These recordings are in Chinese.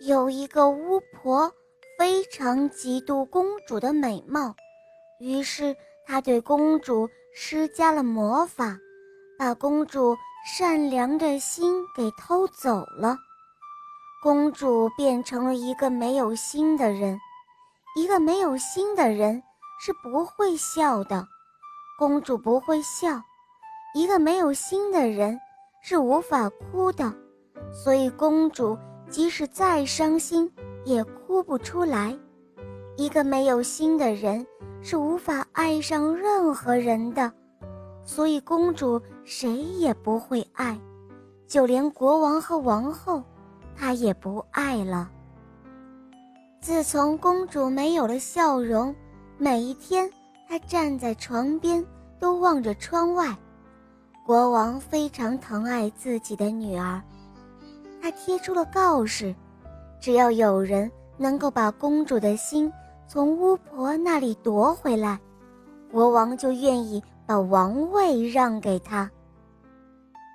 有一个巫婆非常嫉妒公主的美貌，于是她对公主施加了魔法，把公主善良的心给偷走了。公主变成了一个没有心的人，一个没有心的人是不会笑的。公主不会笑，一个没有心的人是无法哭的，所以公主。即使再伤心，也哭不出来。一个没有心的人是无法爱上任何人的，所以公主谁也不会爱，就连国王和王后，她也不爱了。自从公主没有了笑容，每一天她站在床边都望着窗外。国王非常疼爱自己的女儿。他贴出了告示：只要有人能够把公主的心从巫婆那里夺回来，国王就愿意把王位让给他。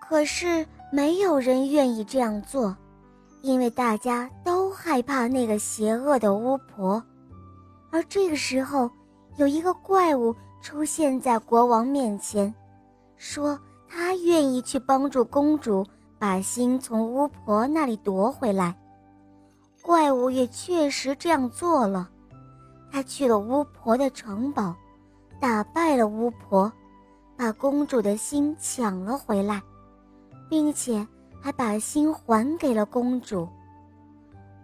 可是没有人愿意这样做，因为大家都害怕那个邪恶的巫婆。而这个时候，有一个怪物出现在国王面前，说他愿意去帮助公主。把心从巫婆那里夺回来，怪物也确实这样做了。他去了巫婆的城堡，打败了巫婆，把公主的心抢了回来，并且还把心还给了公主。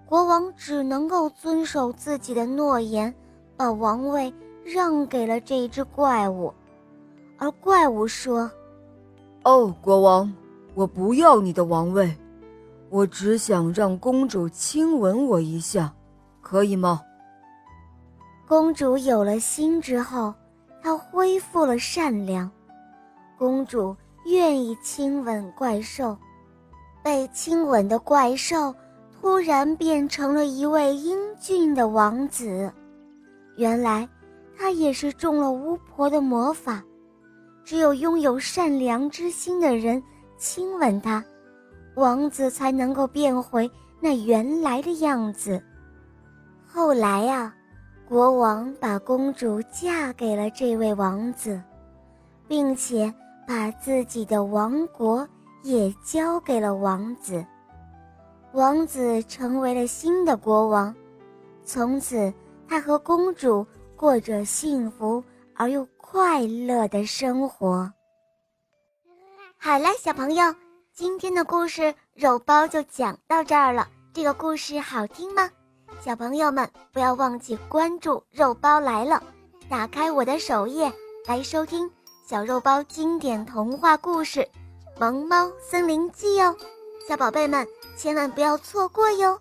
国王只能够遵守自己的诺言，把王位让给了这一只怪物。而怪物说：“哦，国王。”我不要你的王位，我只想让公主亲吻我一下，可以吗？公主有了心之后，她恢复了善良。公主愿意亲吻怪兽，被亲吻的怪兽突然变成了一位英俊的王子。原来，他也是中了巫婆的魔法，只有拥有善良之心的人。亲吻他，王子才能够变回那原来的样子。后来呀，国王把公主嫁给了这位王子，并且把自己的王国也交给了王子。王子成为了新的国王，从此他和公主过着幸福而又快乐的生活。好了，小朋友，今天的故事肉包就讲到这儿了。这个故事好听吗？小朋友们不要忘记关注“肉包来了”，打开我的首页来收听小肉包经典童话故事《萌猫森林记》哦。小宝贝们千万不要错过哟。